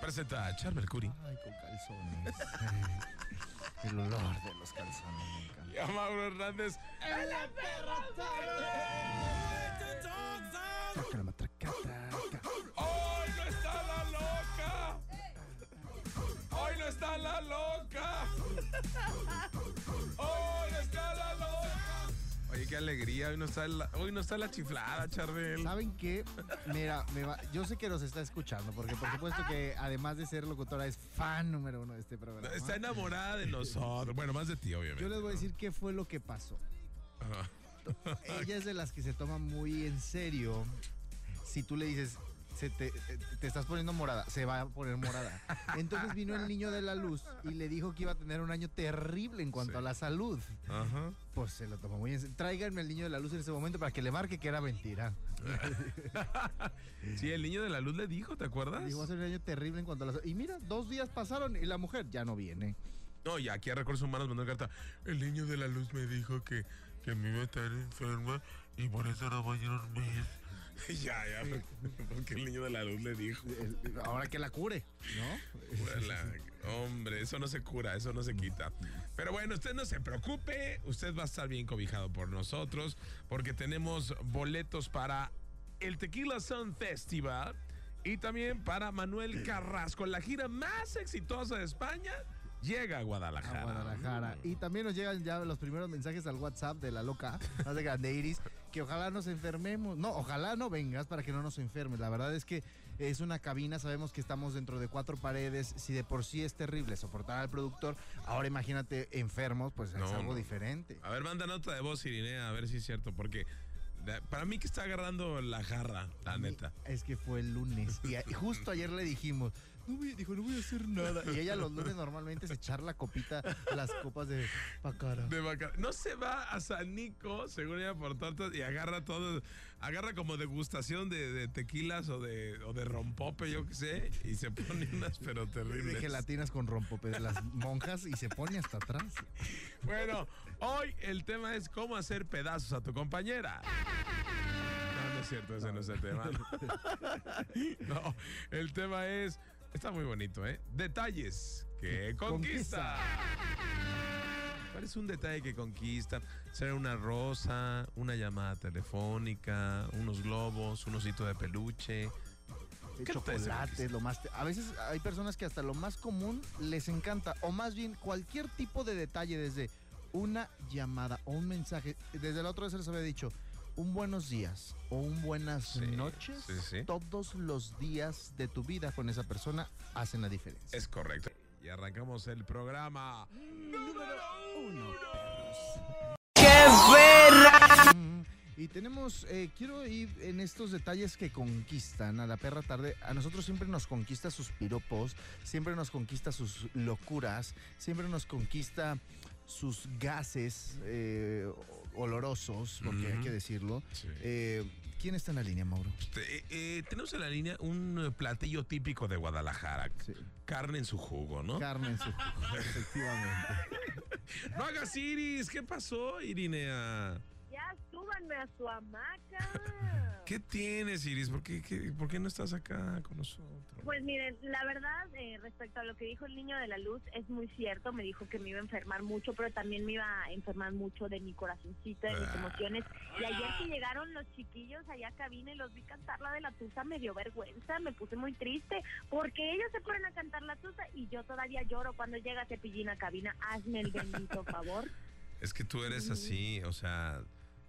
Presenta a Charbel Curi. Ay, con calzones. El olor de los calzones me encanta. Y a Mauro Hernández. Traca la matraca, traca. ¡Hoy no está la loca! ¡Hoy no está la loca! Oye, qué alegría. Hoy no está la, hoy no está la chiflada, Charbel. ¿Saben qué? Mira, me va- yo sé que nos está escuchando, porque por supuesto que además de ser locutora es fan número uno de este programa. Está enamorada de nosotros. Bueno, más de ti, obviamente. Yo les voy a decir qué fue lo que pasó. Ajá. Ella es de las que se toma muy en serio. Si tú le dices, se te, te estás poniendo morada, se va a poner morada. Entonces vino el niño de la luz y le dijo que iba a tener un año terrible en cuanto Sí. a la salud. Ajá. Pues se lo tomó muy en serio. Tráiganme el niño de la luz en ese momento para que le marque que era mentira. Sí, el niño de la luz le dijo, ¿te acuerdas? Dijo, va a ser un año terrible en cuanto a la salud. Y mira, dos días pasaron y la mujer ya no viene. No, y aquí a Recursos Humanos mandó carta. El niño de la luz me dijo que, que me iba a estar enferma y por eso no voy a ir un mes. ya, ya, porque el niño de la luz le dijo. Ahora que la cure, ¿no? Hombre, eso no se cura, eso no se quita. Pero bueno, usted no se preocupe, usted va a estar bien cobijado por nosotros, porque tenemos boletos para el Tequila Sun Festival y también para Manuel Carrasco, la gira más exitosa de España. Llega a Guadalajara. a Guadalajara. Y también nos llegan ya los primeros mensajes al WhatsApp de la loca, más de Grandeiris, que ojalá nos enfermemos. No, ojalá no vengas para que no nos enfermes. La verdad es que es una cabina, sabemos que estamos dentro de cuatro paredes. Si de por sí es terrible soportar al productor, ahora imagínate enfermos, pues es algo no. diferente. A ver, manda nota de voz, Irinea, a ver si es cierto, porque para mí que está agarrando la jarra, la neta. Es que fue el lunes. Y justo ayer le dijimos, no voy, dijo, no voy a hacer nada. Y ella los lunes normalmente es echar la copita, las copas de pacara. De vaca- No se va a San Nico, según ella por tortas, y agarra todo, agarra como degustación de, de tequilas o de, o de rompope, yo qué sé, y se pone unas pero De terribles. gelatinas con rompope de las monjas y se pone hasta atrás. Bueno, hoy el tema es cómo hacer pedazos a tu compañera. No, no es cierto, ese no es el tema. No, el tema es, está muy bonito, ¿eh? Detalles que conquista. ¿Cuál es un detalle que conquista? Será una rosa, una llamada telefónica, unos globos, un osito de peluche. De ¿Qué te chocolate, parece? lo más. A veces hay personas que hasta lo más común les encanta, o más bien cualquier tipo de detalle, desde una llamada o un mensaje. Desde la otra vez se les había dicho un buenos días o un buenas Sí, noches. sí, sí. Todos los días de tu vida con esa persona hacen la diferencia. Es correcto. Y arrancamos el programa. Uno, perros. Mm, Y tenemos, eh, quiero ir en estos detalles que conquistan a la perra tarde. A nosotros siempre nos conquista sus piropos, siempre nos conquista sus locuras, siempre nos conquista sus gases eh, olorosos, porque hay que decirlo. Sí. Eh, ¿Quién está en la línea, Mauro? Eh, tenemos en la línea un eh, platillo típico de Guadalajara. Sí. Carne en su jugo, ¿no? Carne en su jugo, efectivamente. no hagas Iris. ¿Qué pasó, Irinea? Ya súbanme a su hamaca. ¿Qué tienes, Iris? ¿Por qué, qué- por qué no estás acá con nosotros? Pues miren, la verdad, eh, respecto a lo que dijo el niño de la luz, es muy cierto. Me dijo que me iba a enfermar mucho, pero también me iba a enfermar mucho de mi corazoncito, de mis Ah. emociones. Y ayer que llegaron los chiquillos allá a cabina y los vi cantar la de la tusa, me dio vergüenza, me puse muy triste, porque ellos se ponen a cantar la tusa y yo todavía lloro cuando llega Cepillín a cabina. Hazme el bendito favor. Es que tú eres así, o sea,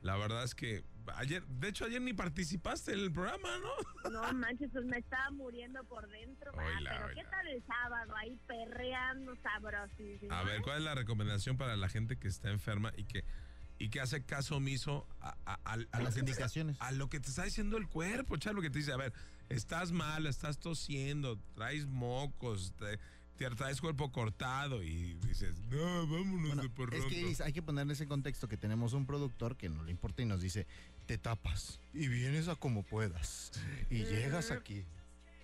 la verdad es que ayer, de hecho ayer ni participaste en el programa, ¿no? No manches, pues me estaba muriendo por dentro. ah, Oila, pero oila. ¿qué tal el sábado? Ahí perreando sabrosísimo. A ver, ¿cuál es la recomendación para la gente que está enferma y que, y que hace caso omiso a, a- a, las indicaciones. a lo que te está diciendo el cuerpo, chavo, lo que te dice, a ver, estás mal, estás tosiendo, traes mocos, te, te traes cuerpo cortado y dices, no, vámonos de por Es que hay que poner en ese contexto que tenemos un productor que no le importa y nos dice, te tapas y vienes a como puedas y llegas aquí.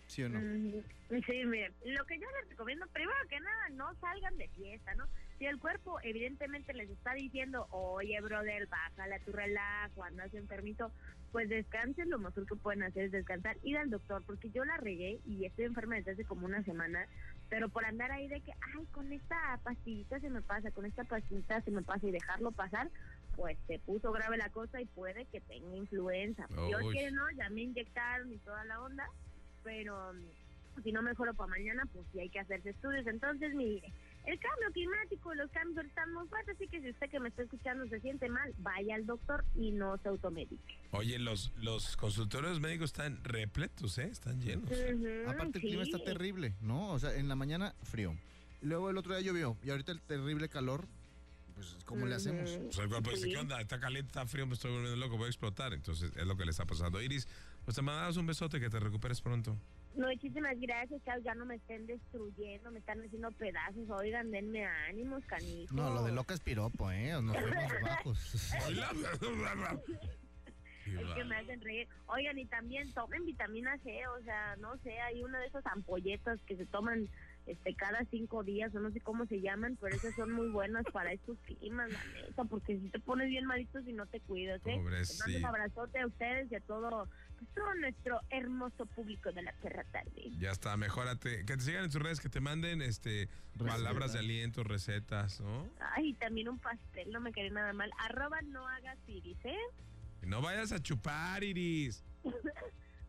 ¿Sí o no? Sí, miren, lo que yo les recomiendo, primero que nada, no salgan de fiesta, ¿no? Si el cuerpo evidentemente les está diciendo, oye, brother, bájale a tu relajo, andas enfermito, pues descansen, lo mejor que pueden hacer es descansar, ir al doctor, porque yo la regué y estoy enferma desde hace como una semana, pero por andar ahí de que, ay, con esta pastillita se me pasa, con esta pastillita se me pasa y dejarlo pasar, pues se puso grave la cosa y puede que tenga influenza. Yo que no, ya me inyectaron y toda la onda, pero mm, si no mejoro para mañana, pues sí hay que hacerse estudios. Entonces, mire, el cambio climático, los cambios están muy fuertes, así que si usted que me está escuchando se siente mal, vaya al doctor y no se automedique. Oye, los, los consultorios médicos están repletos, ¿eh? Están llenos. Aparte el clima está terrible, ¿no? O sea, en la mañana frío. Luego el otro día llovió y ahorita el terrible calor pues ¿cómo le hacemos? Pues el cuerpo dice, ¿qué onda? Está caliente, está frío, me estoy volviendo loco, voy a explotar. Entonces es lo que le está pasando. Iris, pues te mandamos un besote, que te recuperes pronto. Muchísimas gracias. Ya no me estén destruyendo, me están haciendo pedazos. Oigan, denme ánimos, canijo. No, lo de loca es piropo, ¿eh? Nos fuimos bajos. es que me hacen reír. Oigan, y también tomen vitamina C, o sea, no sé, hay una de esas ampolletas que se toman este cada cinco días o no sé cómo se llaman, pero esas son muy buenas para estos climas, la neta, porque si te pones bien malito si no te cuidas, ¿eh? un abrazote a ustedes y a todo, todo nuestro hermoso público de la Tierra Tarde. Ya está, mejórate. Que te sigan en tus redes, que te manden este palabras de aliento, recetas, ¿no? Ay, también un pastel, no me quedé nada mal. Arroba no hagas iris, ¿eh? No vayas a chupar, Iris.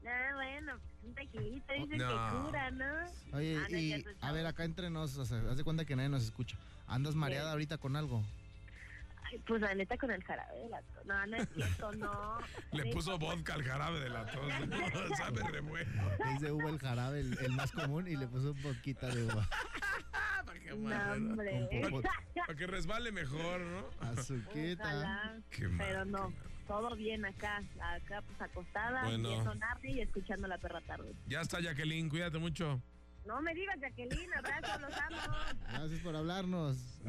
Ah, bueno, un tequilito dicen que cura, ¿no? Oye, ah, y a ver, acá entre nos, o sea, haz de cuenta que nadie nos escucha. ¿Andas mareada ahorita con algo? Ay, pues la neta con el jarabe de la tos. No, no es cierto, no. Le puso vodka al jarabe de la tos. Sabe re bueno. Le dice uva el jarabe, el, más común, y le puso un poquito de uva. Para que, no, Para que resbale mejor, ¿no? Azuquita. Qué Pero no todo bien acá, acá pues acostada, viendo Narnia y escuchando la perra tarde. Ya está Jacqueline, cuídate mucho. No me digas Jacqueline, abrazo, los amo. Gracias por hablarnos.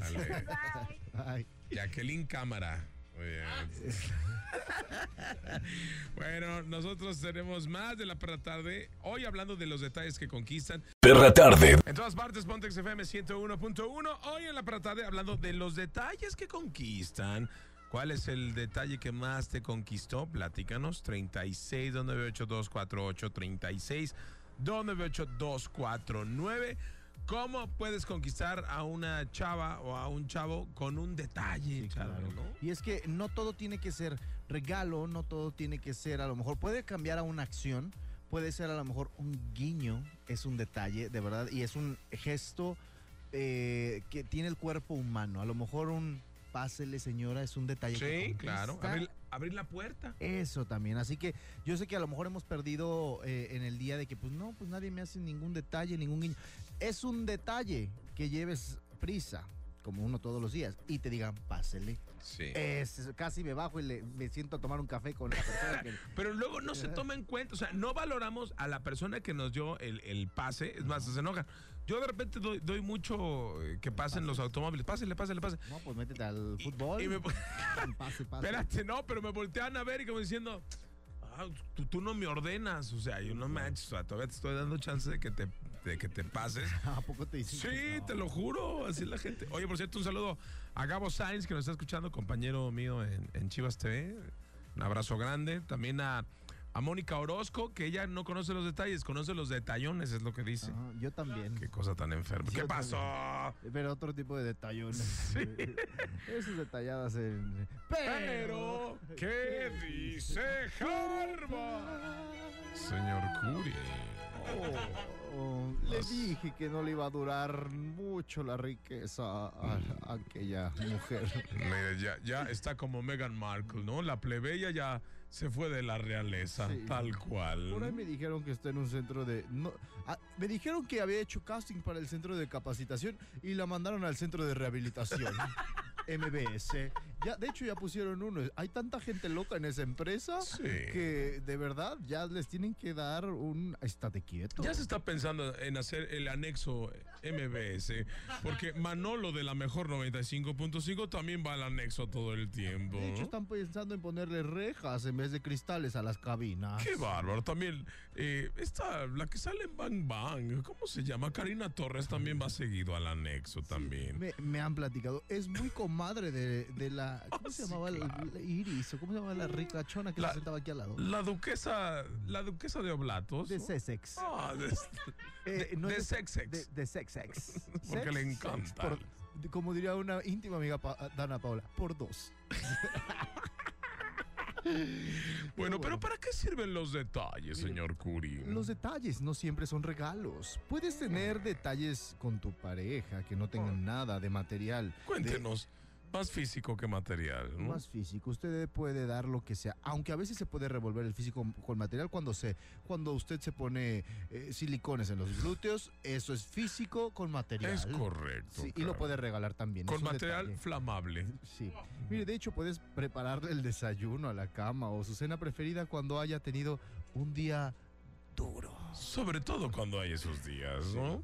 Bye. Jacqueline Cámara. bueno, nosotros tenemos más de la perra tarde. Hoy hablando de los detalles que conquistan. Perra tarde. En todas partes, Pontex FM 101.1. Hoy en la perra tarde hablando de los detalles que conquistan ¿Cuál es el detalle que más te conquistó? Platícanos. 36 298 248 36 298 249 ¿Cómo puedes conquistar a una chava o a un chavo con un detalle? Y es que no todo tiene que ser regalo, no todo tiene que ser, a lo mejor puede cambiar a una acción, puede ser a lo mejor un guiño, es un detalle, de verdad, y es un gesto eh, que tiene el cuerpo humano, a lo mejor un pásele, señora, es un detalle. Sí, claro. Abrir, la puerta. Eso también. Así que yo sé que a lo mejor hemos perdido eh, en el día de que, pues no, pues nadie me hace ningún detalle, ningún guiño. Es un detalle que lleves prisa, como uno todos los días, y te digan, pásele. Sí. Es, casi me bajo y le, me siento a tomar un café con la persona que... Pero luego no se toma en cuenta, o sea, no valoramos a la persona que nos dio el, el pase, es más, se enoja. Yo de repente doy, mucho eh, que pasen los automóviles. Pásale, pásale, pásale. No, pues métete al fútbol. Y, pase, pase. Espérate, no, pero me voltean a ver y como diciendo, ah, tú, no me ordenas. O sea, yo no me o sea, todavía te estoy dando chance de que te, de que te pases. ¿A poco te dicen? Sí, te lo juro. Así es la gente. Oye, por cierto, un saludo a Gabo Sainz, que nos está escuchando, compañero mío en, en Chivas TV. Un abrazo grande. También a a Mónica Orozco, que ella no conoce los detalles, conoce los detallones, es lo que dice. yo también. Qué cosa tan enferma. ¿Qué pasó? Pero otro tipo de detallones. Sí. Esos detalladas en... Pero, ¿qué dice Jarba? Señor Curi. Oh, oh, le dije que no le iba a durar mucho la riqueza a, aquella mujer. ya, ya está como Meghan Markle, ¿no? La plebeya ya se fue de la realeza, tal cual. Por ahí me dijeron que está en un centro de... No, ah, me dijeron que había hecho casting para el centro de capacitación y la mandaron al centro de rehabilitación. MBS. Ya, de hecho, ya pusieron uno. Hay tanta gente loca en esa empresa Sí. que de verdad ya les tienen que dar un estate quieto. Ya se está pensando en hacer el anexo MBS, porque Manolo de la mejor 95.5 también va al anexo todo el tiempo. De hecho, están pensando en ponerle rejas en vez de cristales a las cabinas. Qué bárbaro. También eh, esta, la que sale en Bang Bang, ¿cómo se llama? Karina Torres también va seguido al anexo también. Me, me han platicado. Es muy comadre de, de la. ¿Cómo se Sí, llamaba? La- claro. la Iris. ¿O cómo se llamaba la ricachona que La- se sentaba aquí al lado? La duquesa, la duquesa de Oblatos. De ¿no? Sussex. Ah, de, Eh, de- no de Sexex. De, de Sexex. Porque le encanta. sex, por- de- como diría una íntima amiga pa- Dana Paula, por dos. Bueno, pero ¿para qué sirven los detalles, señor Curi? Los detalles no siempre son regalos. Puedes tener detalles con tu pareja que no tengan nada de material. de- Cuéntenos, más físico que material, ¿no? Más físico, usted puede dar lo que sea, aunque a veces se puede revolver el físico con material cuando se, cuando usted se pone eh, silicones en los glúteos, eso es físico con material. Es correcto. Sí, y lo puede regalar también. Con material detalle. flamable. Sí. Mire, de hecho puedes prepararle el desayuno a la cama o su cena preferida cuando haya tenido un día duro. Sobre todo cuando hay esos días, ¿no?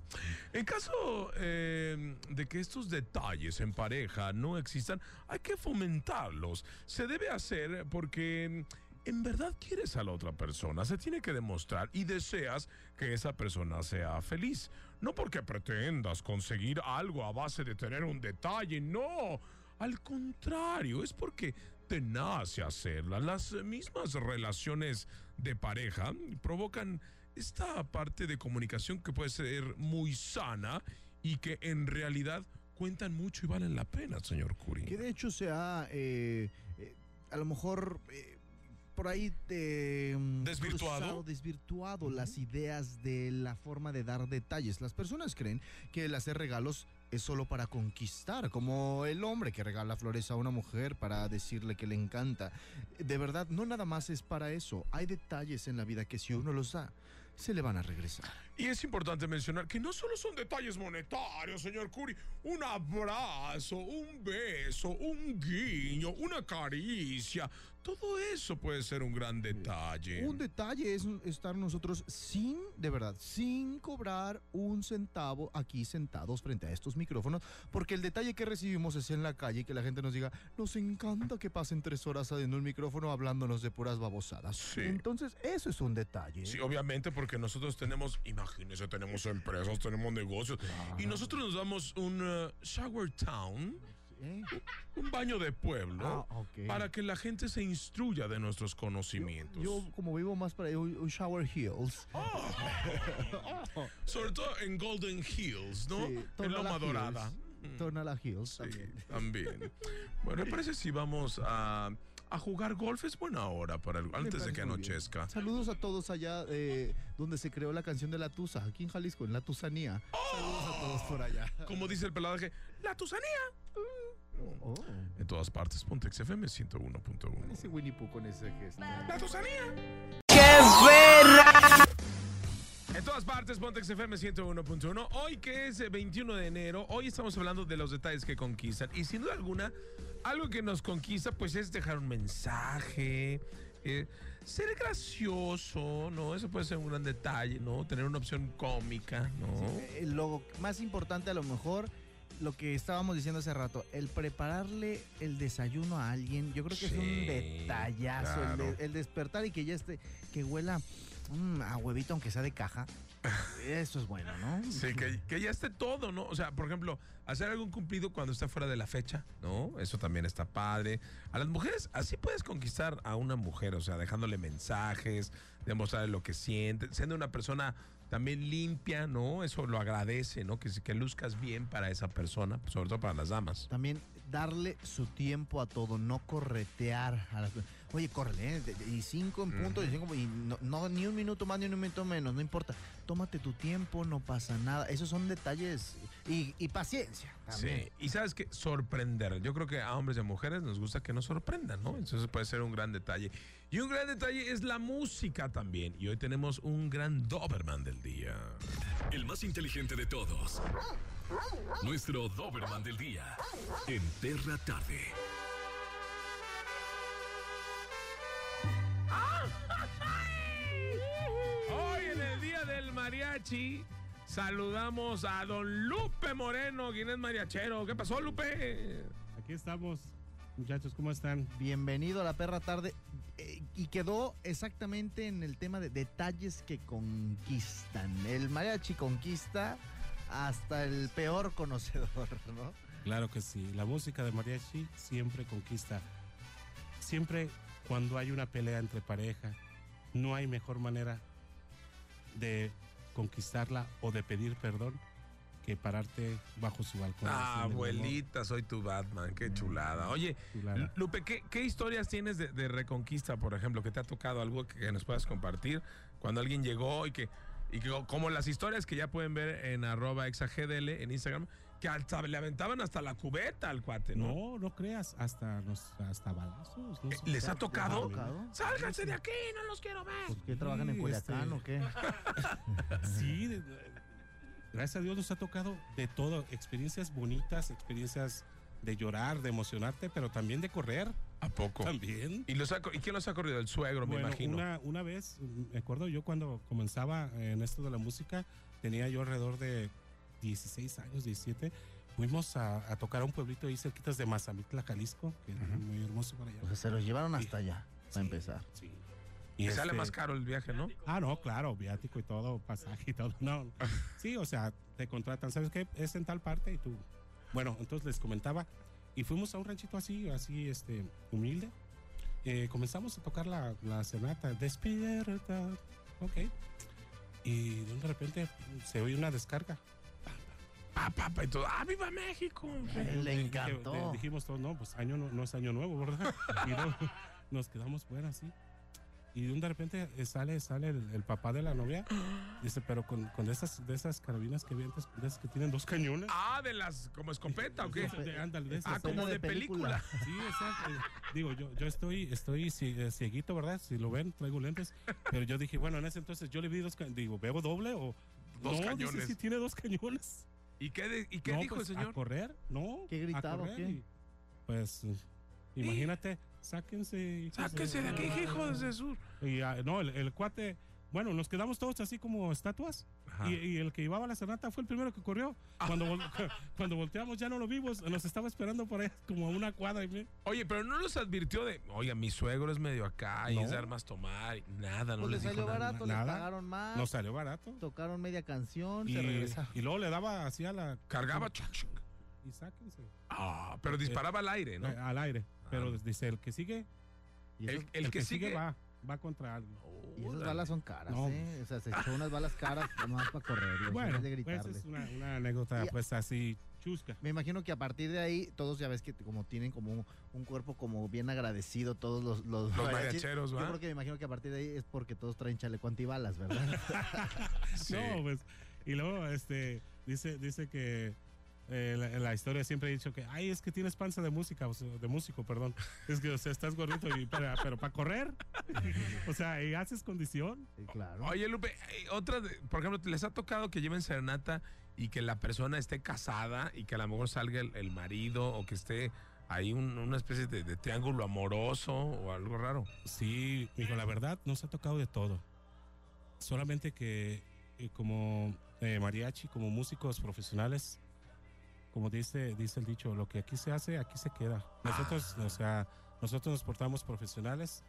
En caso eh, de que estos detalles en pareja no existan, hay que fomentarlos. Se debe hacer porque en verdad quieres a la otra persona, se tiene que demostrar y deseas que esa persona sea feliz. No porque pretendas conseguir algo a base de tener un detalle, no. Al contrario, es porque te nace hacerla. Las mismas relaciones de pareja provocan esta parte de comunicación que puede ser muy sana y que en realidad cuentan mucho y valen la pena, señor Curi. Que de hecho se ha, eh, eh, a lo mejor, eh, por ahí eh, ¿Desvirtuado? cruzado, desvirtuado las ideas de la forma de dar detalles. Las personas creen que el hacer regalos es solo para conquistar, como el hombre que regala flores a una mujer para decirle que le encanta. De verdad, no nada más es para eso. Hay detalles en la vida que si uno los da, se le van a regresar. Y es importante mencionar que no solo son detalles monetarios, señor Curi. Un abrazo, un beso, un guiño, una caricia. Todo eso puede ser un gran detalle. Un detalle es estar nosotros sin, de verdad, sin cobrar un centavo aquí sentados frente a estos micrófonos, porque el detalle que recibimos es en la calle que la gente nos diga, nos encanta que pasen tres horas en un micrófono hablándonos de puras babosadas. Sí. Entonces, eso es un detalle. Sí, obviamente porque nosotros tenemos, imagínense, tenemos empresas, tenemos negocios y nosotros nos damos un uh, shower town, ¿Eh? un baño de pueblo, Ah, para que la gente se instruya de nuestros conocimientos. Yo, como vivo más para allá, un, shower hills. Sobre todo en Golden Hills, ¿no? Sí, en Loma Hills. Dorada. Mm, Tonala Hills Sí, también. también. Bueno, me parece si vamos a, a jugar golf es buena hora para el- antes de que anochezca. Saludos a todos allá eh, donde se creó la canción de la Tusa, aquí en Jalisco, en la Tusanía. Saludos a todos por allá. Como dice el pelaje, la tusanía. Oh, En todas partes, Pontex FM 101.1. ese Winnie Pooh con ese gesto. La tusanía. En todas partes, Pontex FM 101.1. Hoy que es eh, 21 de enero, hoy estamos hablando de los detalles que conquistan. Y sin duda alguna, algo que nos conquista, pues es dejar un mensaje, eh, ser gracioso, ¿no? Eso puede ser un gran detalle, ¿no? Tener una opción cómica, ¿no? Eh, Lo más importante a lo mejor, lo que estábamos diciendo hace rato, el prepararle el desayuno a alguien, yo creo que es un detallazo. El, de- claro. el despertar y que ya esté, que huela mm, a huevito aunque sea de caja. Eso es bueno, ¿no? Sí, que, que ya esté todo, ¿no? O sea, por ejemplo, hacer algún cumplido cuando está fuera de la fecha, ¿no? Eso también está padre. A las mujeres, así puedes conquistar a una mujer, o sea, dejándole mensajes, demostrarle lo que siente, siendo una persona también limpia, ¿no? Eso lo agradece, ¿no? Que, que luzcas bien para esa persona, sobre todo para las damas. También darle su tiempo a todo, no corretear a las Oye, córrele, ¿eh? Y cinco en punto, y cinco, y no, no, ni un minuto más ni un minuto menos, no importa. Tómate tu tiempo, no pasa nada. Esos son detalles y, y paciencia también. Sí, y sabes que sorprender. Yo creo que a hombres y a mujeres nos gusta que nos sorprendan, ¿no? Entonces puede ser un gran detalle. Y un gran detalle es la música también. Y hoy tenemos un gran Doberman del día. El más inteligente de todos. Nuestro Doberman del día en Perra Tarde. Mariachi saludamos a don Lupe Moreno, quien es mariachero. ¿Qué pasó, Lupe? Aquí estamos, muchachos, ¿cómo están? Bienvenido a la perra tarde. Eh, y quedó exactamente en el tema de detalles que conquistan. El mariachi conquista hasta el peor conocedor, ¿no? Claro que sí, la música de mariachi siempre conquista. Siempre cuando hay una pelea entre pareja, no hay mejor manera de conquistarla o de pedir perdón que pararte bajo su balcón. Ah, abuelita, soy tu Batman, qué chulada. Oye, Chulada. Lupe, ¿qué, qué historias tienes de, de reconquista, por ejemplo, que te ha tocado algo que nos puedas compartir cuando alguien llegó y que, y que como las historias que ya pueden ver en arroba exagdl en Instagram, que hasta le aventaban hasta la cubeta al cuate, ¿no? No, no creas, hasta los hasta balazos. no Eh. ¿Les ha tocado? ¿Les ha tocado? Sálganse de aquí, no los quiero ver. ¿Por qué trabajan en Sí, Culiacán este- o qué? Sí, de- de- gracias a Dios nos ha tocado de todo, experiencias bonitas, experiencias de llorar, de emocionarte, pero también de correr, ¿A poco? también. ¿Y, los ha co- ¿Y quién los ha corrido? El suegro, me Bueno, imagino. Una, una vez, me acuerdo yo cuando comenzaba en esto de la música, tenía yo alrededor de 16 años, 17, fuimos a, a tocar a un pueblito ahí cerquitas de Mazamitla, Jalisco, que era muy hermoso para allá. O sea, se los llevaron Sí. hasta allá, Sí, para empezar. Sí. Y sale este- más caro el viaje, ¿no? Ah, no, claro, viático y todo, pasaje y todo. No, sí, o sea, te contratan, ¿sabes qué? Es en tal parte y tú. Bueno, entonces les comentaba y fuimos a un ranchito así, así, este, humilde. Eh, comenzamos a tocar la, la sonata, despierta, ok. Y de repente se oye una descarga. Pa, pa, pa, y todo. ¡Ah, viva México! Le Dije- encantó. de- dijimos todos, no, pues año no, no es año nuevo, ¿verdad? Y no, nos quedamos fuera así. Y de un de repente eh, sale, sale el, el papá de la novia. Dice, pero con, con esas, de esas carabinas que vienes, de esas que tienen dos cañones. Ah, de las. como escopeta o qué? De- ándale, de esas. Ah, como de de película. película. Sí, exacto. Digo, yo, yo estoy, estoy eh, cieguito, ¿verdad? Si lo ven, traigo lentes. Pero yo dije, bueno, en ese entonces yo le vi dos cañones. Digo, ¿bebo doble o...? Dos no, cañones. Dice, sí, tiene dos cañones. ¿Y qué, de- y qué No, dijo pues, el ¿A señor? correr? No. ¿Qué a gritaba o correr qué? y, pues, imagínate, sáquense. hijos Sáquese de aquí, hijo de Jesús. Y ah, no, el, el cuate, bueno, nos quedamos todos así como estatuas. Y, y el que llevaba la sonata fue el primero que corrió. Cuando, vol- cuando volteamos ya no lo vimos, nos estaba esperando por ahí como a una cuadra. Y me- Oye, pero no los advirtió de. Oiga, mi suegro es medio acá y No. es de armas tomar. y Nada, no Pues les les dijo salió nada. barato, les nada. pagaron más, nos salió barato. tocaron media canción, Y, se regresaron. y luego le daba así a la. Cargaba. chuc, chuc. Y sáquense. Ah, pero disparaba al aire, ¿no? Eh, al aire. Pero Ah. dice, el que sigue, Y el, que, sigue. va, va contra algo. Y esas balas son caras, No. ¿eh? O sea, se echó unas balas caras nomás para correr. Bueno, de pues es una, una anécdota Y- pues así chusca. Me imagino que a partir de ahí, todos ya ves que como tienen como un, un cuerpo como bien agradecido, todos los, los, Los mariacheros, Yo creo que me imagino que a partir de ahí es porque todos traen chaleco antibalas, ¿verdad? Sí. No, pues, y luego este dice, dice que eh, la, la historia siempre he dicho que, ay, es que tienes panza de música, o sea, de músico, perdón. Es que, o sea, estás gordito, y, para, pero para correr. o sea, y haces condición. Sí, claro. Oye, Lupe, eh, otra, de- por ejemplo, ¿les ha tocado que lleven serenata y que la persona esté casada y que a lo mejor salga el, el marido o que esté ahí un- una especie de, de triángulo amoroso o algo raro? Sí, hijo, la verdad nos ha tocado de todo. Solamente que eh, como eh, mariachi, como músicos profesionales, como dice, dice el dicho, lo que aquí se hace, aquí se queda. Nosotros, Ah. o sea, nosotros nos portamos profesionales.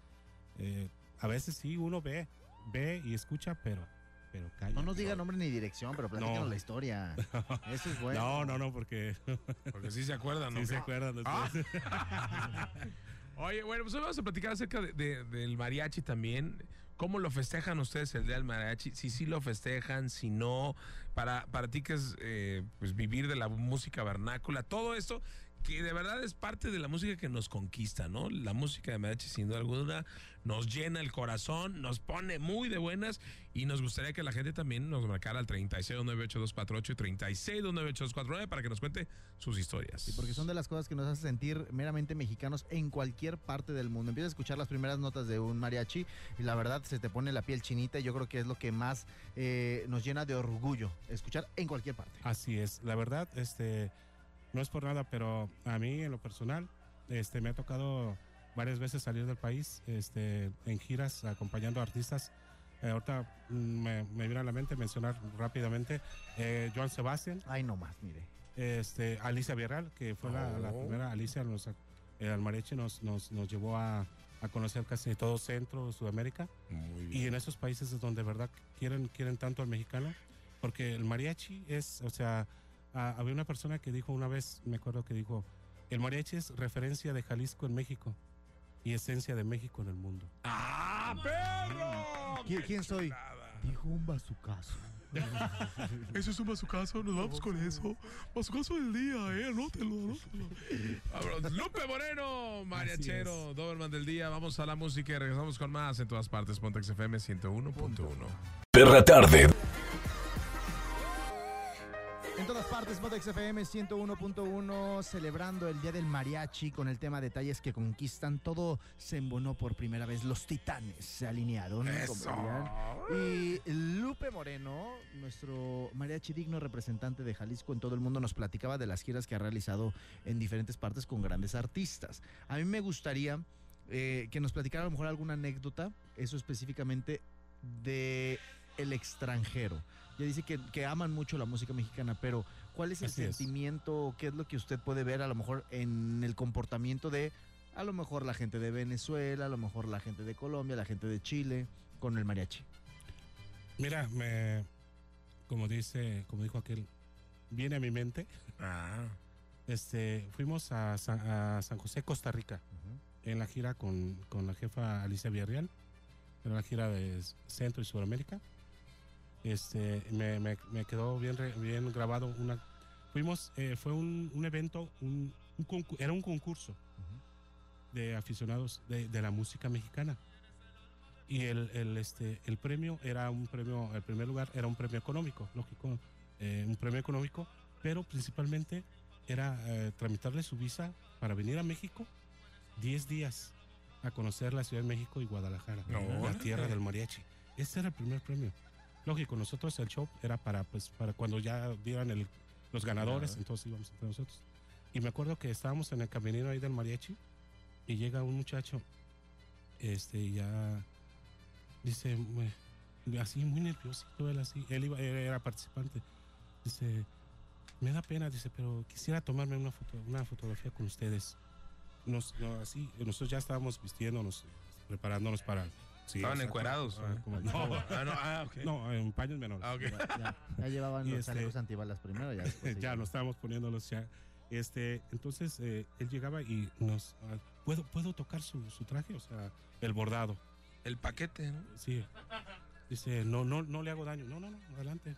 eh, a veces sí, uno ve, ve y escucha, pero, pero calla. No nos diga nombre ni dirección, pero platícanos No. la historia. Eso es bueno. No, no, no, porque Porque sí se acuerdan, ¿no? sí se acuerdan. Ah. Oye, bueno, pues hoy vamos a platicar acerca de- de- del mariachi también. ¿Cómo lo festejan ustedes el día del mariachi? Si sí lo festejan, si no. Para, para ti que es eh, pues vivir de la música vernácula, todo esto que de verdad es parte de la música que nos conquista, ¿no? La música de mariachi sin duda alguna nos llena el corazón, nos pone muy de buenas y nos gustaría que la gente también nos marcara al 36298248 y 36298249 para que nos cuente sus historias. Sí, porque son de las cosas que nos hacen sentir meramente mexicanos en cualquier parte del mundo. Empiezas a escuchar las primeras notas de un mariachi y la verdad se te pone la piel chinita y yo creo que es lo que más eh, nos llena de orgullo, escuchar en cualquier parte. Así es, la verdad, este, no es por nada, pero a mí en lo personal, este, me ha tocado varias veces salir del país, este, en giras acompañando a artistas. Eh, ahorita mm, me, me viene a la mente mencionar rápidamente eh, Joan Sebastian, Ay, no más, mire. este, Alicia Villarreal, que fue la, la Oh. primera Alicia, nos, eh, al mariachi nos, nos, nos llevó a, a conocer casi todo Centro, Sudamérica. Muy Y en esos países es donde, verdad, quieren, quieren tanto al mexicano, porque el mariachi es, o sea, ah, había una persona que dijo una vez, me acuerdo que dijo, el mariachi es referencia de Jalisco en México y esencia de México en el mundo. ¡Ah, perro! ¿Quién- ¡Qué quién soy? Dijo un bazucazo. Eso es un bazucazo, nos vamos con eso. Bazucazo del día, eh, anótelo, anótelo. Lupe Moreno, mariachero, Doberman del día. Vamos a la música y regresamos con más en todas partes. Pontex FM 101.1. Perra tarde. En todas partes, Modex FM 101.1, celebrando el Día del Mariachi con el tema Detalles que conquistan. Todo se embonó por primera vez. Los titanes se alinearon. Eso. Y Lupe Moreno, nuestro mariachi digno representante de Jalisco en todo el mundo, nos platicaba de las giras que ha realizado en diferentes partes con grandes artistas. A mí me gustaría eh, que nos platicara a lo mejor alguna anécdota, eso específicamente de el extranjero. Ya dice que, que aman mucho la música mexicana, pero ¿cuál es el Así es. sentimiento o qué es lo que usted puede ver a lo mejor en el comportamiento de a lo mejor la gente de Venezuela, a lo mejor la gente de Colombia, la gente de Chile con el mariachi? Mira, me, como dice, como dijo aquel, viene a mi mente, Ah, este, fuimos a San, a San José, Costa Rica, en la gira con, con la jefa Alicia Villarreal, era la gira de Centro y Sudamérica. Este, me, me- me quedó bien, bien grabado una. Fuimos, eh, fue un, un evento, un, un era un concurso de aficionados de, de la música mexicana. Y el, el, este, el premio era un premio, el primer lugar era un premio económico, lógico, eh, un premio económico, pero principalmente era eh, tramitarle su visa para venir a México 10 días a conocer la Ciudad de México y Guadalajara, la Órale. tierra del mariachi. Ese era el primer premio. Lógico, nosotros el show era para pues para cuando ya dieran el, los ganadores, entonces íbamos entre nosotros. Y me acuerdo que estábamos en el caminero ahí del mariachi y llega un muchacho, este, ya dice, "Mue- así muy nerviosito él así, él iba, era participante, dice, me da pena, dice, pero quisiera tomarme una foto, una fotografía con ustedes. Nos, no, así, nosotros ya estábamos vistiéndonos, preparándonos para. Sí, Estaban encuerados. Ah, como- no, ah, no, ah, ok. no, en paños menores. Ah, ok. Ya, ya- ya llevaban Y los este- chalecos antibalas primero, ya después ya nos estábamos poniéndolos ya. Este, entonces eh, él llegaba y nos, ¿puedo, puedo tocar su, su traje, o sea, el bordado. El paquete, ¿no? Sí. Dice, no, no, no le hago daño. No, no, no, adelante.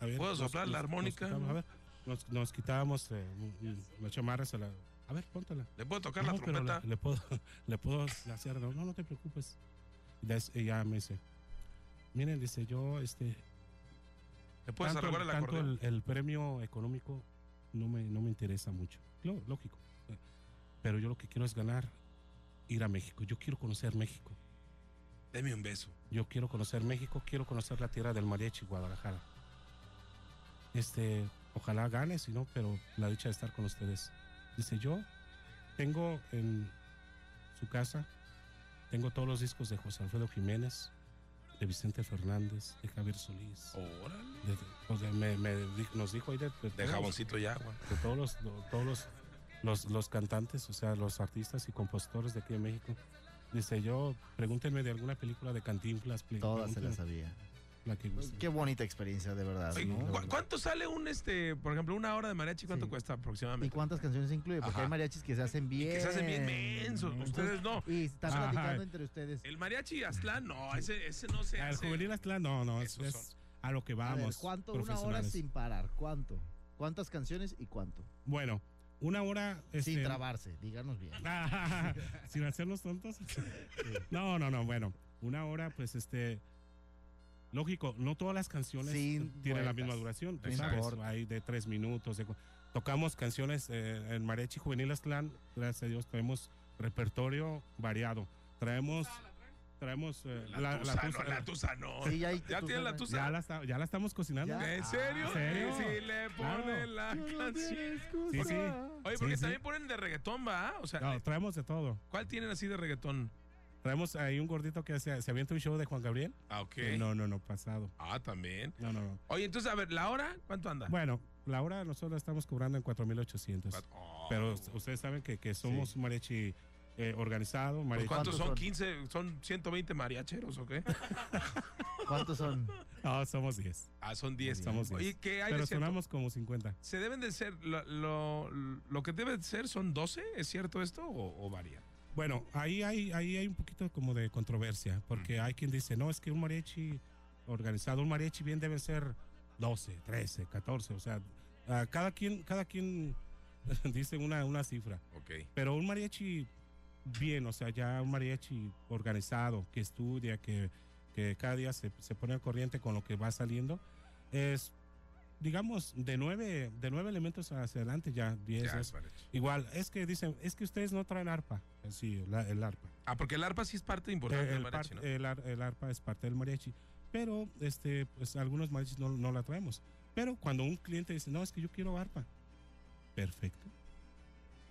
A ver, ¿Puedo soplar la armónica? a ver, nos, nos quitábamos eh, las chamarras. A, la, a ver, póntela. ¿Le puedo tocar No, la trompeta? Le, le puedo, le puedo hacer, no, no, no te preocupes. Y ya me dice, miren, dice, yo, este, ¿Le puedes tanto, el tanto el, el premio económico no me, no me interesa mucho. Lógico. Pero yo lo que quiero es ganar, ir a México. Yo quiero conocer México. Deme un beso. Yo quiero conocer México, quiero conocer la tierra del mariachi, Guadalajara. Este, ojalá gane, si no, pero la dicha de estar con ustedes. Dice, yo tengo en su casa, tengo todos los discos de José Alfredo Jiménez, de Vicente Fernández, de Javier Solís. Órale. de- o sea, me, nos dijo ahí de, de De todos- jaboncito y agua. de todos los, lo- todos los, los, los cantantes, o sea, los artistas y compositores de aquí de México. Dice yo, pregúntenme de alguna película de Cantinflas. Todas se las sabía. La que guste. Qué bonita experiencia, de verdad. Oye, ¿no? ¿cu- ¿Cuánto sale un, este, por ejemplo, una hora de mariachi? ¿Cuánto Sí. cuesta ¿Y aproximadamente? cuántas canciones incluye? Porque Ajá. hay mariachis que se hacen bien. que se hacen bien mensos, ustedes no. Y están Ajá. platicando entre ustedes. El mariachi Aztlán, no, ese, ese no se El hace. juvenil Aztlán, no, no, es, Esos es a lo que A ver, vamos. ¿cuánto? Una hora sin parar. ¿Cuánto? ¿Cuántas canciones y cuánto? Bueno, Una hora. Sin este, trabarse, díganos bien. sin hacernos tontos. No, no, no, bueno, una hora, pues este. Lógico, no todas las canciones Sin tienen la vueltas. misma duración. Tú No sabes, hay de tres minutos. de tocamos canciones eh, en Mariachi Juvenil Aztlán. Gracias a Dios traemos repertorio variado. Traemos. Traemos eh, La, tusa, tusa- no, la tusa no. Sí, ya ¿Ya tusa, tiene la ¿no? tusa? ya la, está- ya la estamos cocinando. Ya. ¿En serio? ¿En serio? Y si le ponen Claro. la canción. Sí, sí. Oye, Sí, porque sí. también ponen de reggaetón, ¿va? O sea, No, traemos de todo. ¿cuál tienen así de reggaetón? Traemos ahí un gordito que se, se avienta un show de Juan Gabriel. Ah, ok. No, no, no, pasado. Ah, también. No, no, no. Oye, entonces, a ver, ¿la hora cuánto anda? Bueno, la hora nosotros la estamos cobrando en 4,800. Oh. Pero ustedes saben que, que somos un mariachi eh, organizado. Pues, Mariachi. ¿Cuántos son? son? 15, son 120 mariacheros, ¿o qué? ¿Cuántos son? No, somos 10. Ah, son 10. Somos 10. Oye, ¿qué hay Pero de sonamos como 50. ¿Se deben de ser, lo, lo, lo que debe de ser son 12? ¿Es cierto esto o, o varía? Bueno, ahí hay, ahí hay un poquito como de controversia, porque hay quien dice, no, es que un mariachi organizado, un mariachi bien deben ser 12, 13, 14, o sea, ah, cada quien, cada quien dice una, una cifra. Ok. Pero un mariachi bien, o sea, ya un mariachi organizado, que estudia, que, que cada día se, se pone al corriente con lo que va saliendo, es, digamos, de nueve, de nueve elementos hacia adelante, ya diez. Ya, es- igual, es que dicen, es que ustedes no traen arpa. Sí, la- el arpa. Ah, porque el arpa sí es parte importante Eh, del el, mariachi, par- ¿no? el ar- el arpa es parte del mariachi. Pero este, pues algunos mariachis no, no la traemos. Pero cuando un cliente dice, no, es que yo quiero arpa. Perfecto.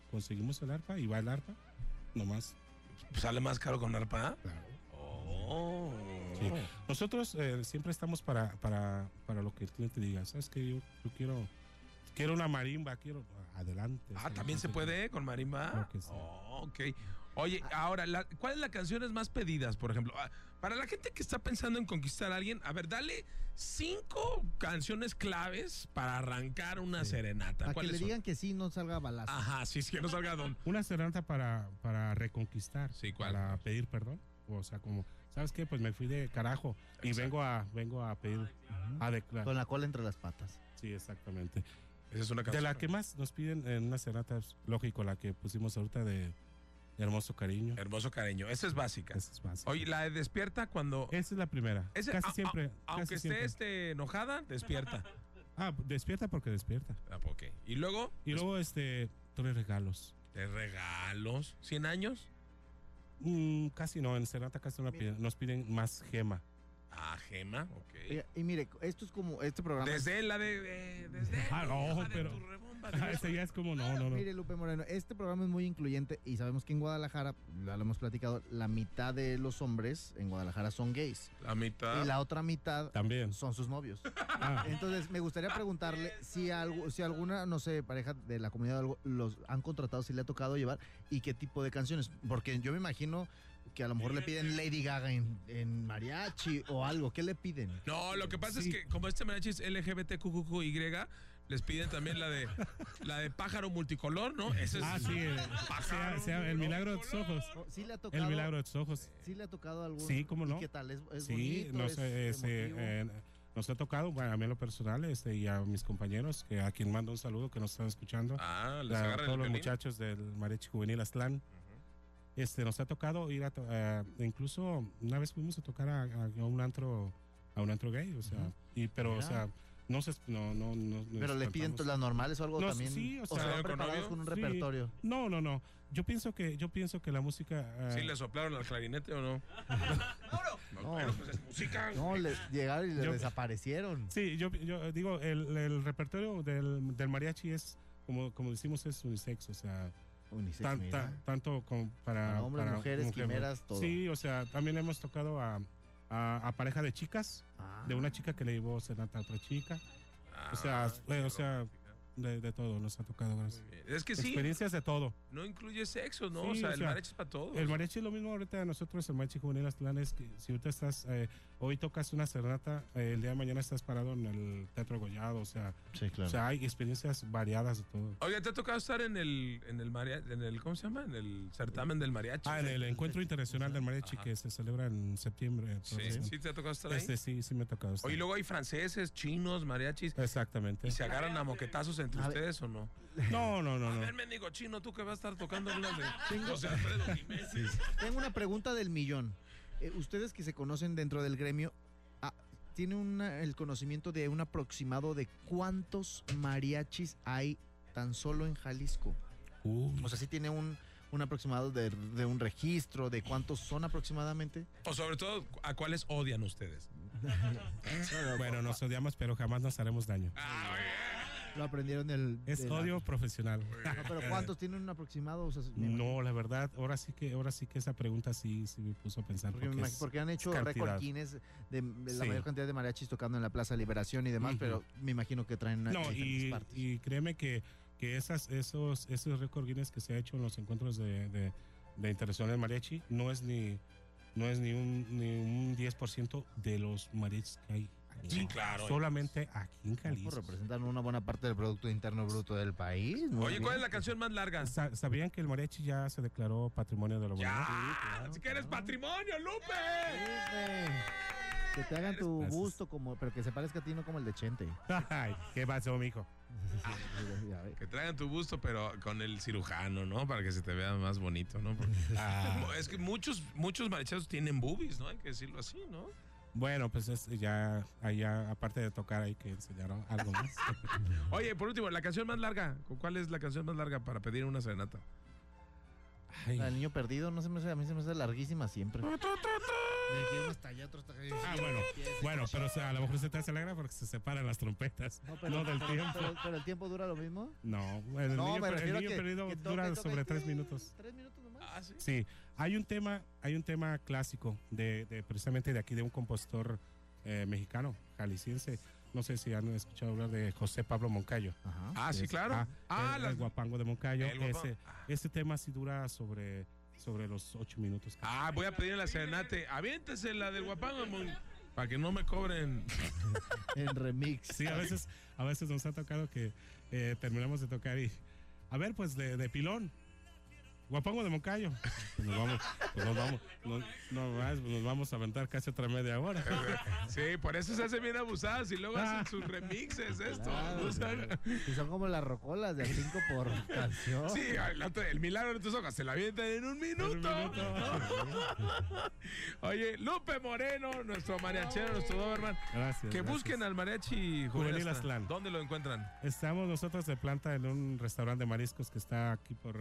Conseguimos el arpa y va el arpa. Nomás. ¿Sale más caro con arpa? Claro. Oh. Sí. Nosotros eh, siempre estamos para, para, para lo que el cliente diga. ¿Sabes que yo, yo quiero, quiero una marimba, quiero. Adelante. Ah, también se puede con marimba. Que sí. Oh, ok. Oye, ahora, la, ¿cuáles las canciones más pedidas, por ejemplo? Ah, Para la gente que está pensando en conquistar a alguien, a ver, dale cinco canciones claves para arrancar una serenata. Para que ¿Cuáles le son? digan que sí, no salga balazo. Ajá, sí, sí, que no salga don. Una serenata para, para reconquistar. Sí, ¿cuál? Para pedir perdón. O sea, como, ¿sabes qué? Pues me fui de carajo y Exacto. vengo a, vengo a pedir, a declarar. Con la cola entre las patas. Sí, exactamente. Esa es una De canción. la que más nos piden en una serenata, es lógico, la que pusimos ahorita de Hermoso Cariño. Hermoso cariño. Esa es básica. Esa es básica. Oye, la de despierta cuando. Esa es la primera. Ese- casi a- a- siempre. aunque casi esté siempre. este, enojada, despierta. Ah, despierta porque despierta. Ah, ok. Y luego, Y luego, este, tres regalos. de regalos. ¿100 años? Mm, casi no, en serenata casi no piden- nos piden más gema. Ah, Gema, ok. Oiga, Y mire, esto es como este programa. es- Desde la de. de- desde. Ah, no, de pero- tu de- Ese ya es como, no, no, no. Mire, Lupe Moreno, este programa es muy incluyente y sabemos que en Guadalajara, ya lo hemos platicado, la mitad de los hombres en Guadalajara son gays La mitad. y la otra mitad También. son sus novios. Ah, Entonces, me gustaría preguntarle si algo, si alguna, no sé, pareja de la comunidad algo, los han contratado, si le ha tocado llevar y qué tipo de canciones. Porque yo me imagino que a lo mejor le piden Lady Gaga en, en mariachi o algo. ¿Qué le piden? No, lo que pasa Sí. es que como este mariachi es LGBTQQY, les piden también la de la de pájaro multicolor, ¿no? Ese es ah, sí. el- sea- sea el milagro de tus ojos. Oh, ¿Sí le ha tocado? El milagro de tus ojos. ¿Sí le ha tocado algún? Sí, cómo no. ¿Y qué tal? ¿Es, es Sí, bonito? nos, ¿Es eh, emotivo? eh, nos ha tocado, bueno, a mí en lo personal este, y a mis compañeros, que a quien mando un saludo que nos están escuchando, Ah, les a todos los muchachos del Mariachi Juvenil Aztlán. Este, nos ha tocado ir a, to- a- incluso una vez fuimos a tocar a, a un antro a un antro gay, o sea, y pero o sea, no se no no no Pero le piden las normales o algo No, también. sí, o o sea, se van ¿con preparados con un Sí. repertorio. No, no, no. Yo pienso que yo pienso que la música eh, ¿Sí le soplaron al clarinete o no? no, No. pues es música. No, le llegaron y le Yo- desaparecieron. Sí, yo, yo digo, el, el repertorio del, del mariachi es, como, como decimos, es unisex, o sea, Unisex, tan- mira. tan- tanto como para, Para hombres, mujeres, mujer- quimeras, todo. Sí, o sea, también hemos tocado a, a, a pareja de chicas, Ah. de una chica que le llevó serenata a otra chica, Ah, o sea, qué eh, o sea, de, de todo nos ha tocado. gracias. Es que sí, Experiencias de todo. no incluye sexo, ¿no? Sí, o sea, o el mariachi es para todos. El mariachi es lo mismo ahorita a nosotros, el mariachi juvenil Aztlán es que si ahorita estás, eh, hoy tocas una serenata, eh, el día de mañana estás parado en el Teatro Gollado, o sea, Sí, claro. o sea, hay experiencias variadas de todo. Oye, ¿te ha tocado estar en el, en el mariachi, en el, ¿cómo se llama? En el certamen del mariachi. Ah, en el Encuentro Internacional del Mariachi Ajá. que se celebra en septiembre. Sí, próximo. sí, te ha tocado estar ahí. Este sí, sí me ha tocado. estar. Oye, luego hay franceses, chinos, mariachis, Exactamente. y se agarran a moquetazos entre A ustedes o no? No, no, no, A no. ver, mendigo chino, tú que vas a estar tocando una de Tengo- José Alfredo Jiménez. Tengo una pregunta del millón. Eh, ustedes que se conocen dentro del gremio, ah, ¿tienen una- el conocimiento de un aproximado de cuántos mariachis hay tan solo en Jalisco? Uy. O sea, ¿sí tiene un, un aproximado de, de un registro de cuántos son aproximadamente? O sobre todo, ¿a cuáles odian ustedes? Bueno, nos odiamos, pero jamás nos haremos daño. Ah, Lo aprendieron del... Es la- odio profesional. No, pero ¿cuántos tienen un aproximado? O sea, No, la verdad, ahora sí que, ahora sí que esa pregunta sí, sí me puso a pensar. Porque, Porque, imag- es- porque han hecho récord Guinness de, de la Sí. mayor cantidad de mariachis tocando en la Plaza Liberación y demás, pero me imagino que traen a no, y, partes. y créeme que, que esas, esos, esos récord Guinness que se ha hecho en los encuentros de, de, de internacional mariachi no es ni no es ni un, ni un 10% de los mariachis que hay. Aquí. Sí, claro. Solamente aquí en No, Jalisco. pues representan una buena parte del Producto Interno Bruto del país. muy Oye, bien. ¿cuál es la canción más larga? Sa- ¿Sabían que el mariachi ya se declaró patrimonio de la humanidad? ¡Ya! ¡Así que eres patrimonio, Lupe! Lupe, Que te hagan tu Gracias. busto, como, pero que se parezca a ti, no como el de Chente. Ay, ¿Qué pasó, mijo? Ves. Que traigan tu busto, pero con el cirujano, ¿no? Para que se te vea más bonito, ¿no? Porque- Ah, es que muchos, muchos mariachazos tienen boobies, ¿no? Hay que decirlo así, ¿no? Bueno, pues es ya, allá, aparte de tocar, hay que enseñar algo más. Oye, por último, la canción más larga. ¿Cuál es la canción más larga para pedir una serenata? Ay. Del niño perdido, no se me hace, a mí se me hace larguísima siempre. Allá, otro. Ah, bueno, bueno, pero o sea, a lo mejor se te hace alegra porque se separan las trompetas. No, pero, No del tiempo. Pero, pero el tiempo dura lo mismo. No, el No, niño, el que- perdido que toque, dura toque, sobre tres minutos. ¿Tres minutos nomás? Ah, sí. Sí, hay un tema, hay un tema clásico de, de precisamente de aquí de un compositor eh, mexicano, jalisciense. No sé si han escuchado hablar de José Pablo Moncayo. Ajá. Ah, sí, es- claro. Ah, Ah, el, las- el guapango de Moncayo. Ese, ese tema sí dura sobre, sobre los ocho minutos. Ah, voy a pedir la serenate. Aviéntese la del guapango, mon- para que no me cobren. En remix. Sí, a veces, a veces nos ha tocado que eh, terminamos de tocar y. A ver, pues de, de pilón. Guapango de Moncayo. Pues nos vamos, pues nos vamos, no, no más, pues nos vamos a aventar casi otra media hora. Sí, por eso se hacen bien abusadas y luego hacen sus remixes esto. Claro, O sea, Y son como las rocolas de a cinco por canción. sí, el, otro- el milagro de tus ojos se la avientan en un minuto. En un minuto. Oye, Lupe Moreno, nuestro mariachero, nuestro Doberman. Gracias. Que gracias. busquen al mariachi Juvenil Juvenil Aztlán. ¿Dónde lo encuentran? Estamos nosotros de planta en un restaurante de mariscos que está aquí por,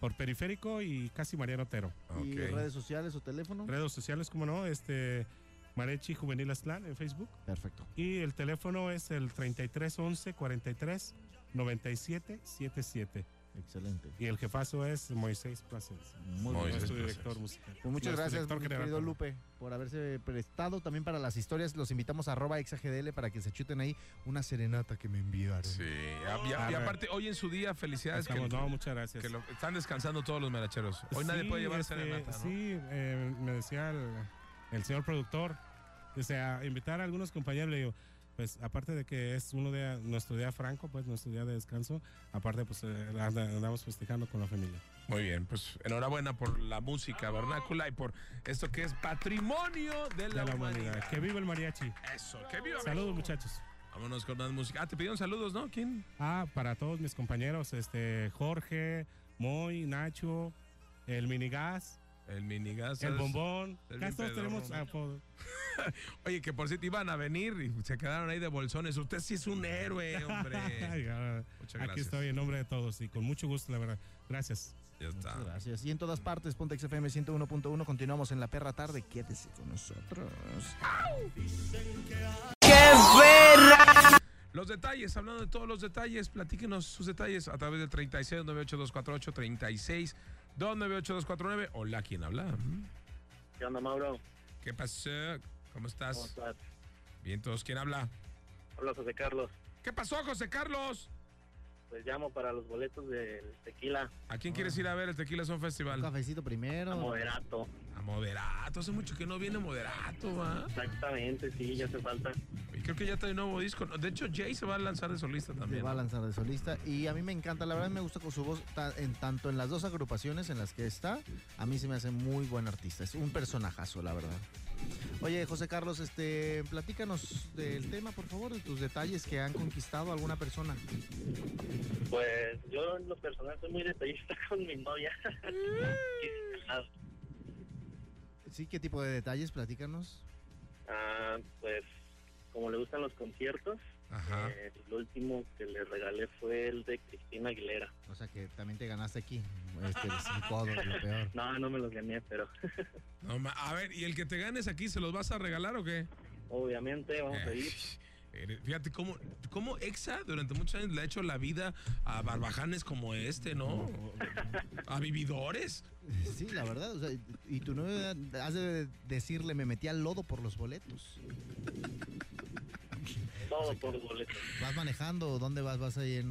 por Periférico y casi Mariano Otero. Y redes sociales o teléfono. Redes sociales, como no, este Marechi Juvenil Aztlán en Facebook. Perfecto. Y el teléfono es el 3311 43 97 77. Excelente. Y el jefazo es Moisés Plasencia. Muy Moisés bien. Nuestro director musical. Pues muchas gracias, director mi general, querido. Lupe, por haberse prestado también para las historias. Los invitamos a arroba exagdl para que se chuten ahí una serenata que me enviaron. Sí, y, y- y A ver. aparte, hoy en su día, felicidades que, Estamos- no, muchas gracias. que lo- están descansando todos los maracheros. Hoy nadie Sí, puede llevar este, serenata, ¿no? Sí, eh, me decía el, el señor productor, o sea, invitar a algunos compañeros, le digo, pues aparte de que es uno de nuestro día franco, pues nuestro día de descanso, aparte pues eh, anda- andamos festejando con la familia. Muy bien, pues enhorabuena por la música vernácula y por esto que es patrimonio de la, De la humanidad. humanidad. Que viva el mariachi. Eso, que viva Saludos muchachos. Vámonos con más música. Ah, te pidieron saludos, ¿no? ¿Quién? Ah, para todos mis compañeros, este Jorge, Moy, Nacho, el minigas, El minigas. el bombón. el Casi todos tenemos apodo. Oye, que por cierto iban a venir y se quedaron ahí de bolsones. Usted sí es un héroe, hombre. Ay, Muchas Aquí gracias. estoy en nombre de todos y con mucho gusto, la verdad. Gracias. Ya está. Muchas gracias. Y en todas partes, Pontex FM 101.1. Continuamos en la perra tarde. Quédese con nosotros. Los detalles, hablando de todos los detalles, platíquenos sus detalles a través del 36 98248 36 298 Hola, ¿quién habla? ¿Qué onda, Mauro? ¿Qué pasó? ¿Cómo estás? ¿Cómo estás? Bien, todos, ¿quién habla? Hola, José Carlos. ¿Qué pasó, José Carlos? Pues llamo para los boletos del tequila ¿A quién quieres ir a ver el Tequila Son Un Festival? cafecito primero. a moderato. Moderato, hace mucho que no viene Moderato, ¿va? Exactamente, sí, ya hace falta. Y creo que ya trae un nuevo disco. De hecho, Jay se va a lanzar de solista Se también. va a lanzar de solista y a mí me encanta, la verdad me gusta con su voz en tanto en las dos agrupaciones en las que está, a mí se me hace muy buen artista, es un personajazo la verdad. Oye, José Carlos, este, platícanos del tema, por favor, de tus detalles que han conquistado a alguna persona. Pues yo en lo personal soy muy detallista con mi novia. Sí, ¿qué tipo de detalles? Platícanos. Ah, pues como le gustan los conciertos, Ajá. eh, el último que le regalé fue el de Cristina Aguilera. O sea que también te ganaste aquí. Este, sin codo, lo peor. No, no me los gané, pero No a ver, ¿y el que te ganes aquí se los vas a regalar o qué? obviamente vamos a ir. Eh, Fíjate cómo, cómo Exa durante muchos años le ha hecho la vida a barbajanes como este, ¿no? A vividores. Sí, la verdad. o sea, y tu novia has de decirle, me metí al lodo por los boletos. Todo por boletos. ¿Vas manejando? ¿Dónde vas? ¿Vas ahí en,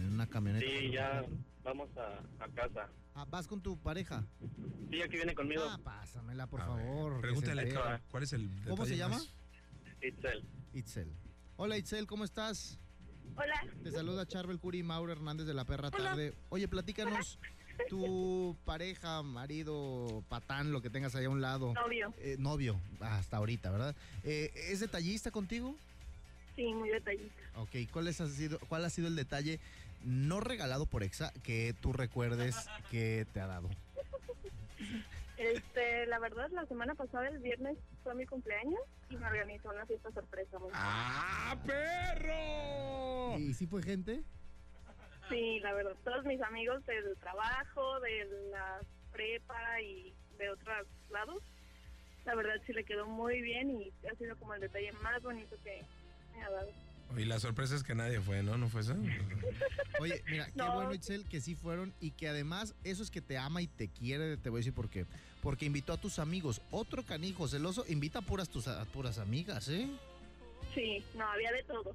en una camioneta? Sí, ya vamos a, a casa. Ah, ¿Vas con tu pareja? Sí, aquí viene conmigo. Ah, pásamela, por A ver, favor. que Pregúntale cuál es el ¿Cómo se llama? más- Itzel. Itzel. Hola, Itzel, ¿cómo estás? Hola. Te saluda Charbel Curi y Mauro Hernández de la Perra Tarde. Oye, platícanos tu pareja, marido, patán, lo que tengas ahí a un lado. Novio. Eh, novio, hasta ahorita, ¿verdad? Eh, ¿Es detallista contigo? Sí, muy detallista. Ok, ¿cuál, es- ha sido, ¿cuál ha sido el detalle no regalado por Exa que tú recuerdes que te ha dado? Este, la verdad, la semana pasada, el viernes, fue mi cumpleaños y me organizó una fiesta sorpresa. muy ¡Ah, perro! ¿Y si fue gente? Sí, la verdad, todos mis amigos del trabajo, de la prepa y de otros lados, la verdad sí le quedó muy bien y ha sido como el detalle más bonito que me ha dado. Y la sorpresa es que nadie fue, ¿no? ¿No fue eso? Oye, mira, qué No. bueno, Itzel, que sí fueron y que además eso es que te ama y te quiere, te voy a decir por qué. Porque invitó a tus amigos. Otro canijo celoso invita a puras, tus, a puras amigas, ¿eh? Sí, no, había de todo.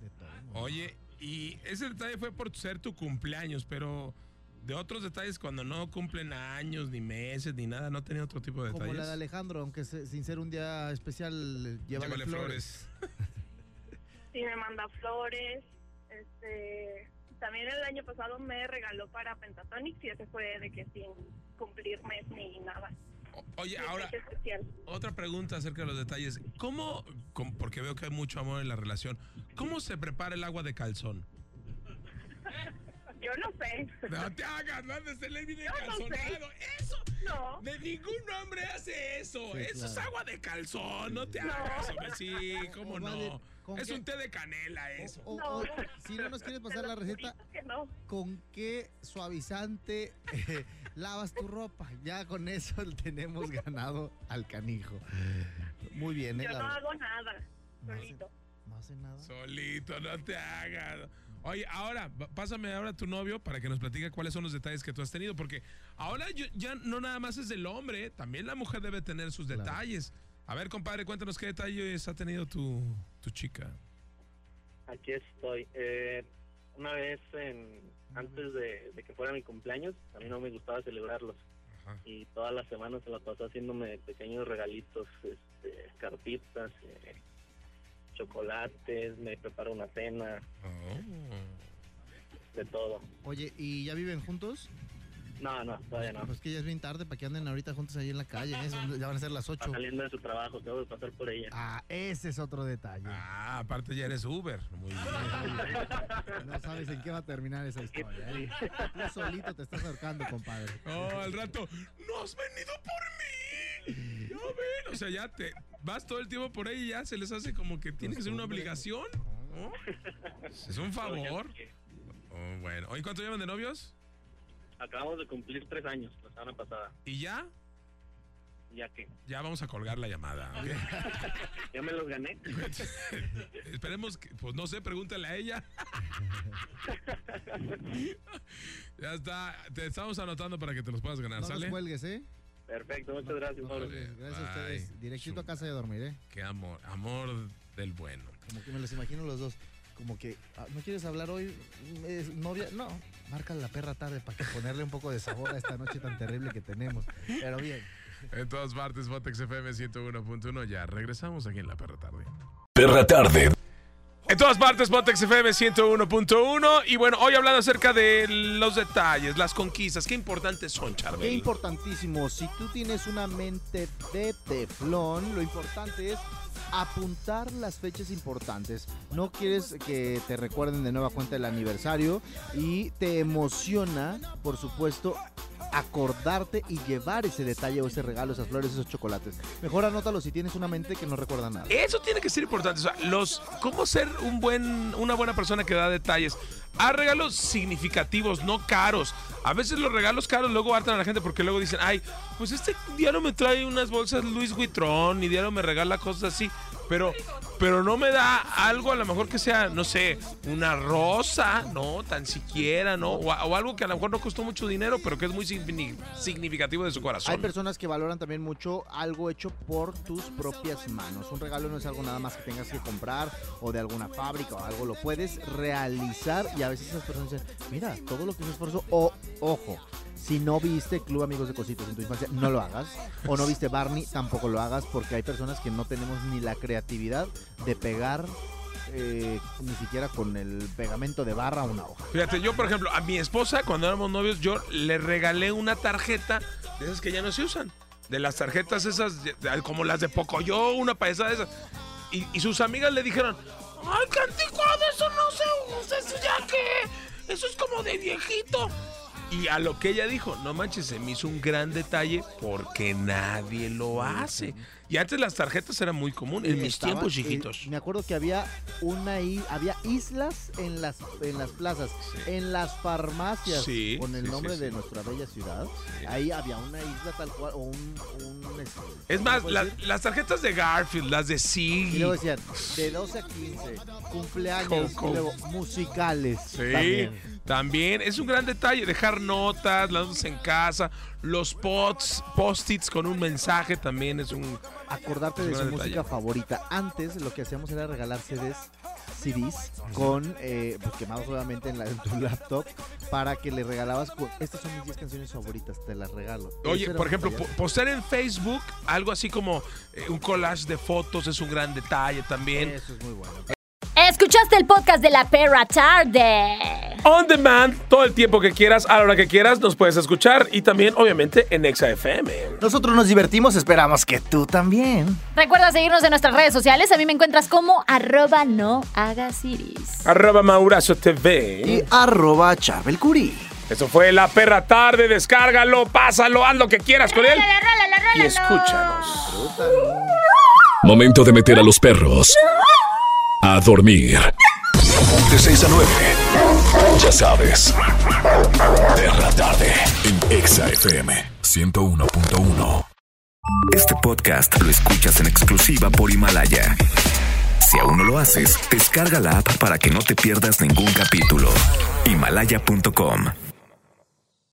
De todo. Oye, y ese detalle fue por ser tu cumpleaños, pero de otros detalles cuando no cumplen años, ni meses, ni nada, no tenía otro tipo de Como detalles. la de Alejandro, aunque se- sin ser un día especial, llévale, Llévale flores. Sí, me manda flores. Este, también el año pasado me regaló para Pentatonix y ese fue de que sin cumplir mes ni nada. Oye, ahora, otra pregunta acerca de los detalles. ¿Cómo, com- porque veo que hay mucho amor en la relación, cómo se prepara el agua de calzón? Yo no sé. No te hagas, no andes de ley viene Yo no sé. calzonado. Eso, No. de ningún hombre hace eso. Sí, eso es claro. agua de calzón, no te No. hagas, hombre. Sí, cómo O no. vale, ¿con Es qué? un té de canela eso. O- No. o- si no nos quieres pasar la receta, juro que no. ¿con qué suavizante eh, lavas tu ropa? Ya con eso tenemos ganado al canijo. Muy bien, ¿eh? Yo La no hago nada. No hace- Solito. No hace nada. Solito, no te hagas. Oye, ahora, pásame ahora a tu novio para que nos platique cuáles son los detalles que tú has tenido, porque ahora yo- ya no nada más es del hombre, también la mujer debe tener sus Claro. detalles. A ver, compadre, cuéntanos qué detalles ha tenido tu, tu chica. Aquí estoy. Eh, una vez en, antes de, de que fuera mi cumpleaños, a mí no me gustaba celebrarlos. Ajá. Y todas las semanas se la pasó haciéndome pequeños regalitos, este, cartitas, eh, chocolates, me preparó una cena, Oh. de todo. Oye, ¿y ya viven juntos? No, no, todavía no. Pues que ya es bien tarde para que anden ahorita juntos ahí en la calle. ¿eh? Son- Ya van a ser las Está 8. saliendo de su trabajo, tengo que pasar por ella. Ah, ese es otro detalle. Ah, aparte ya eres Uber. Muy bien. No sabes en qué va a terminar esa historia. ¿eh? Tú solito te estás ahorcando, compadre. Oh, al rato, no has venido por mí. Ya ven, o sea, ya te vas todo el tiempo por ahí y ya se les hace como que tienes una Costumbre. obligación. ¿no? Es un favor. Oh, bueno. Oye, ¿cuánto llevan de novios? Acabamos de cumplir tres años, la semana pasada. ¿Y ya? Ya que Ya vamos a colgar la llamada, ¿ok? ya me los gané. Esperemos que, pues no sé, pregúntale a ella. ya está, te estamos anotando para que te los puedas ganar, No ¿sale? cuelgues, ¿eh? Perfecto, muchas gracias. Gracias a ustedes. Directito a casa de dormir, ¿eh? Qué amor, amor del bueno. Como que me los imagino los dos. Como que, ah, ¿no quieres hablar hoy? ¿Es novia? No. Marca la perra tarde para que ponerle un poco de sabor a esta noche tan terrible que tenemos. Pero bien. En todas partes, Botex FM 101.1. Ya regresamos aquí en la perra tarde. Perra tarde. En todas partes, Pontex FM 101.1. Y bueno, hoy hablando acerca de los detalles, las conquistas. Qué importantes son, Qué Charbel. importantísimo. Si tú tienes una mente de teflón, lo importante es apuntar las fechas importantes. No quieres que te recuerden de nueva cuenta el aniversario y te emociona, por supuesto, acordarte y llevar ese detalle o ese regalo, esas flores, esos chocolates. Mejor anótalo si tienes una mente que no recuerda nada. Eso tiene que ser importante. O sea, los, ¿cómo ser un buen, una buena persona que da detalles? Haz regalos significativos, no caros. A veces los regalos caros luego hartan a la gente porque luego dicen, ay, pues este diario me trae unas bolsas Luis Vuitton y diario me regala cosas así. Pero, pero no me da algo a lo mejor que sea, no sé, una rosa, no, tan siquiera, ¿no? O, algo que a lo mejor no costó mucho dinero, pero que es muy signi- significativo de su corazón. Hay personas que valoran también mucho algo hecho por tus propias manos. Un regalo no es algo nada más que tengas que comprar o de alguna fábrica o algo. Lo puedes realizar y a veces esas personas dicen, mira, todo lo que es esfuerzo. O, ojo, si no viste Club Amigos de Cositos en tu infancia, no lo hagas. O no viste Barney, tampoco lo hagas porque hay personas que no tenemos ni la creatividad de pegar eh, ni siquiera con el pegamento de barra una hoja. Fíjate, yo por ejemplo, a mi esposa cuando éramos novios, yo le regalé una tarjeta de esas que ya no se usan. De las tarjetas esas, como las de Pocoyo, una paisada de esas. Y, y sus amigas le dijeron, ¡ay, qué anticuado! Eso no se usa, eso ya que... Eso es como de viejito. Y a lo que ella dijo, no manches, se me hizo un gran detalle porque nadie lo hace. Y antes las tarjetas eran muy comunes, en mis tiempos eh, chiquitos. me acuerdo que había una i- había islas en las en las plazas, en las farmacias Sí, con el sí, nombre de nuestra bella ciudad. Ahí había una isla tal cual o un, un este, Es ¿cómo más, la- las tarjetas de Garfield, las de y Siggy. luego decían de 12 a 15, cumpleaños, y luego musicales. Sí, también. También. es un gran detalle dejar notas, las notas en casa, los posts, post-its con un mensaje también es un Acordarte Es de su música favorita. Antes lo que hacíamos era regalar CDs. CDs con eh, pues, quemados obviamente en, la, en tu laptop para que le regalabas estas son mis 10 canciones favoritas te las regalo Oye, por ejemplo, po- postear en Facebook algo así como eh, un collage de fotos es un gran detalle también. eso es muy bueno Escuchaste el podcast de la perra tarde. On demand, todo el tiempo que quieras, a la hora que quieras, nos puedes escuchar y también, obviamente, en Exa FM. nosotros nos divertimos esperamos que tú también Recuerda seguirnos en nuestras redes sociales. A mí me encuentras como arroba no hagas iris. Arroba Maurazo TV. y arroba Charbel Curí Eso fue La Perra Tarde, descárgalo, pásalo, haz lo que quieras con él y escúchanos. Momento de meter a los perros a dormir. De 6 a 9. Ya sabes. Perra tarde en Exa FM 101.1. Este podcast lo escuchas en exclusiva por Himalaya. Si aún no lo haces, descarga la app para que no te pierdas ningún capítulo. Himalaya.com